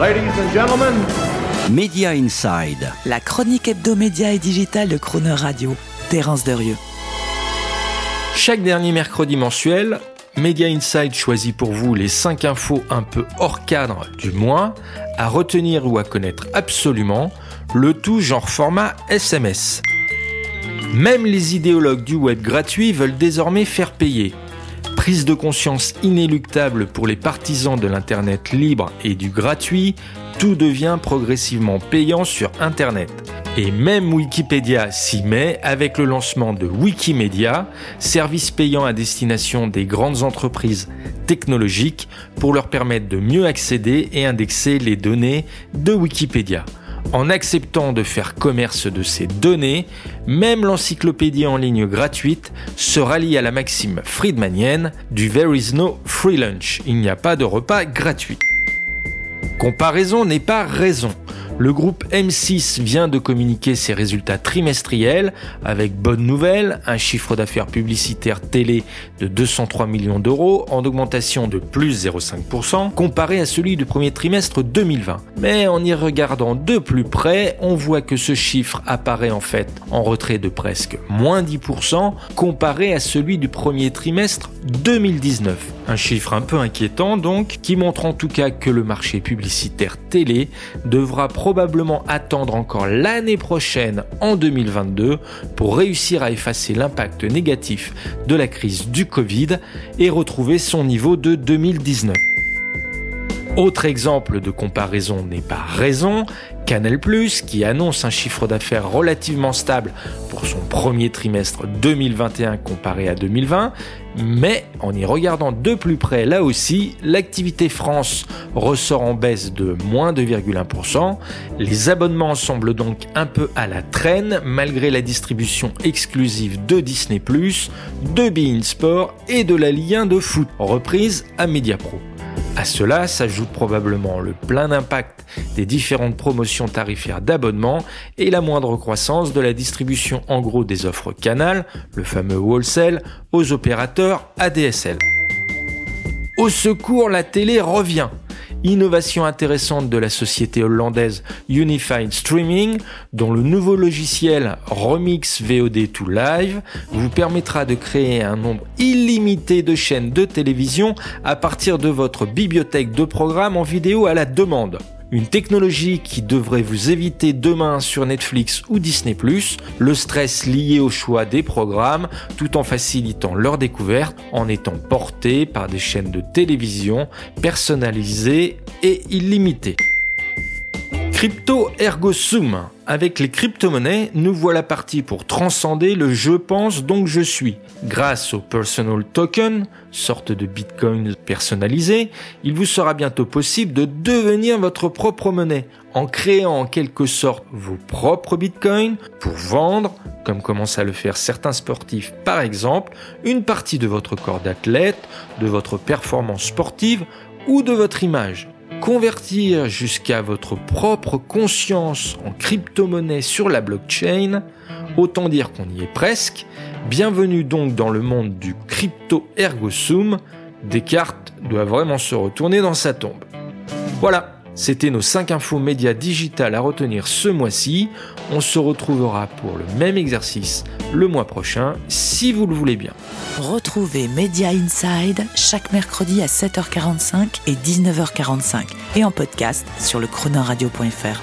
Ladies and gentlemen, Media Inside. La chronique hebdomédia et digitale de Croner Radio. Terence Derieux. Chaque dernier mercredi mensuel, Media Inside choisit pour vous les 5 infos un peu hors cadre du mois, à retenir ou à connaître absolument, le tout genre format SMS. Même les idéologues du web gratuit veulent désormais faire payer. Prise de conscience inéluctable pour les partisans de l'Internet libre et du gratuit, tout devient progressivement payant sur Internet. Et même Wikipédia s'y met avec le lancement de Wikimedia, service payant à destination des grandes entreprises technologiques pour leur permettre de mieux accéder et indexer les données de Wikipédia. En acceptant de faire commerce de ces données, même l'encyclopédie en ligne gratuite se rallie à la maxime friedmanienne du There is no free lunch. Il n'y a pas de repas gratuit. Comparaison n'est pas raison. Le groupe M6 vient de communiquer ses résultats trimestriels avec bonne nouvelle, un chiffre d'affaires publicitaire télé de 203 millions d'euros en augmentation de plus 0,5% comparé à celui du premier trimestre 2020. Mais en y regardant de plus près, on voit que ce chiffre apparaît en fait en retrait de presque moins 10% comparé à celui du premier trimestre 2019. Un chiffre un peu inquiétant donc, qui montre en tout cas que le marché publicitaire télé devra probablement attendre encore l'année prochaine, en 2022, pour réussir à effacer l'impact négatif de la crise du Covid et retrouver son niveau de 2019. Autre exemple de comparaison n'est pas raison, Canal ⁇ qui annonce un chiffre d'affaires relativement stable pour son premier trimestre 2021 comparé à 2020, mais en y regardant de plus près là aussi, l'activité France ressort en baisse de moins 2,1%. Les abonnements semblent donc un peu à la traîne malgré la distribution exclusive de Disney ⁇ de Bein Sport et de la Ligue 1 de foot, reprise à Mediapro. À cela s'ajoute probablement le plein d'impact des différentes promotions tarifaires d'abonnement et la moindre croissance de la distribution en gros des offres Canal, le fameux wholesale, aux opérateurs ADSL. Au secours, la télé revient innovation intéressante de la société hollandaise Unified Streaming, dont le nouveau logiciel Remix VOD2 Live vous permettra de créer un nombre illimité de chaînes de télévision à partir de votre bibliothèque de programmes en vidéo à la demande. Une technologie qui devrait vous éviter demain sur Netflix ou Disney ⁇ le stress lié au choix des programmes tout en facilitant leur découverte en étant porté par des chaînes de télévision personnalisées et illimitées. Crypto ergo sum. Avec les crypto-monnaies, nous voilà partis pour transcender le je pense donc je suis. Grâce au personal token, sorte de bitcoin personnalisé, il vous sera bientôt possible de devenir votre propre monnaie en créant en quelque sorte vos propres bitcoins pour vendre, comme commencent à le faire certains sportifs par exemple, une partie de votre corps d'athlète, de votre performance sportive ou de votre image. Convertir jusqu'à votre propre conscience en crypto-monnaie sur la blockchain, autant dire qu'on y est presque. Bienvenue donc dans le monde du crypto ergo sum. Descartes doit vraiment se retourner dans sa tombe. Voilà, c'était nos 5 infos médias digitales à retenir ce mois-ci. On se retrouvera pour le même exercice le mois prochain, si vous le voulez bien. Retrouvez Media Inside chaque mercredi à 7h45 et 19h45 et en podcast sur le chronoradio.fr.